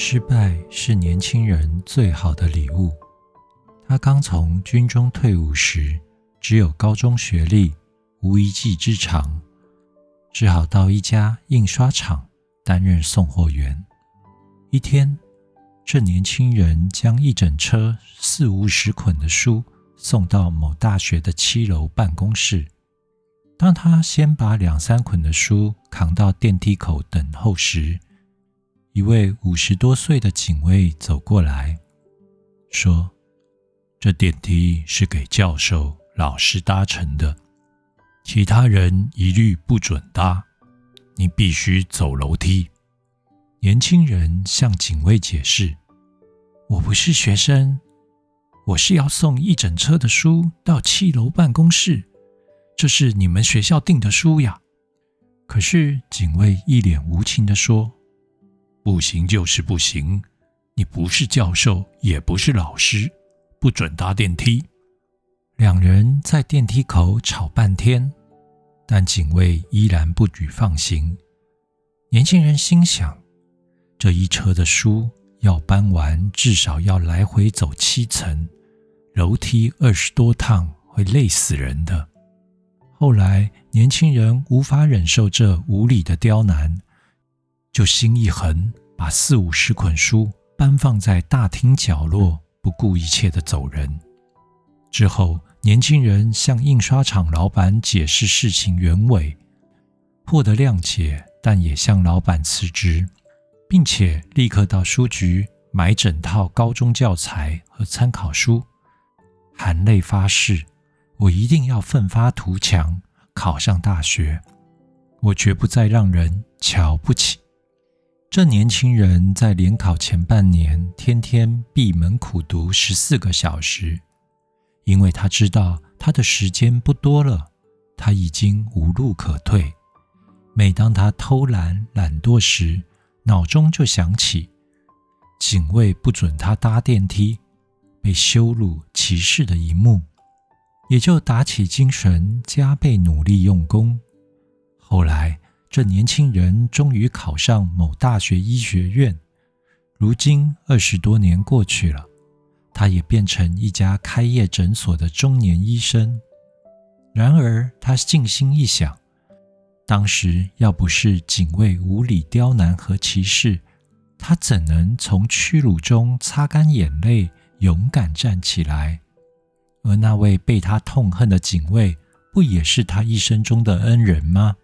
失败是年轻人最好的礼物。他刚从军中退伍时，只有高中学历，无一技之长，只好到一家印刷厂担任送货员。一天，这年轻人将一整车四五十捆的书送到某大学的七楼办公室。当他先把两三捆的书扛到电梯口等候时，一位五十多岁的警卫走过来，说：“这电梯是给教授、老师搭乘的，其他人一律不准搭。你必须走楼梯。”年轻人向警卫解释：“我不是学生，我是要送一整车的书到七楼办公室，这是你们学校订的书呀。”可是警卫一脸无情地说。不行就是不行，你不是教授，也不是老师，不准搭电梯。两人在电梯口吵半天，但警卫依然不予放行。年轻人心想：这一车的书要搬完，至少要来回走七层楼梯，二十多趟，会累死人的。后来，年轻人无法忍受这无理的刁难。就心一横，把四五十捆书搬放在大厅角落，不顾一切的走人。之后，年轻人向印刷厂老板解释事情原委，获得谅解，但也向老板辞职，并且立刻到书局买整套高中教材和参考书，含泪发誓：“我一定要奋发图强，考上大学，我绝不再让人瞧不起。”这年轻人在联考前半年，天天闭门苦读十四个小时，因为他知道他的时间不多了，他已经无路可退。每当他偷懒懒惰时，脑中就想起警卫不准他搭电梯、被羞辱歧视的一幕，也就打起精神，加倍努力用功。这年轻人终于考上某大学医学院，如今二十多年过去了，他也变成一家开业诊所的中年医生。然而，他静心一想，当时要不是警卫无理刁难和歧视，他怎能从屈辱中擦干眼泪，勇敢站起来？而那位被他痛恨的警卫，不也是他一生中的恩人吗？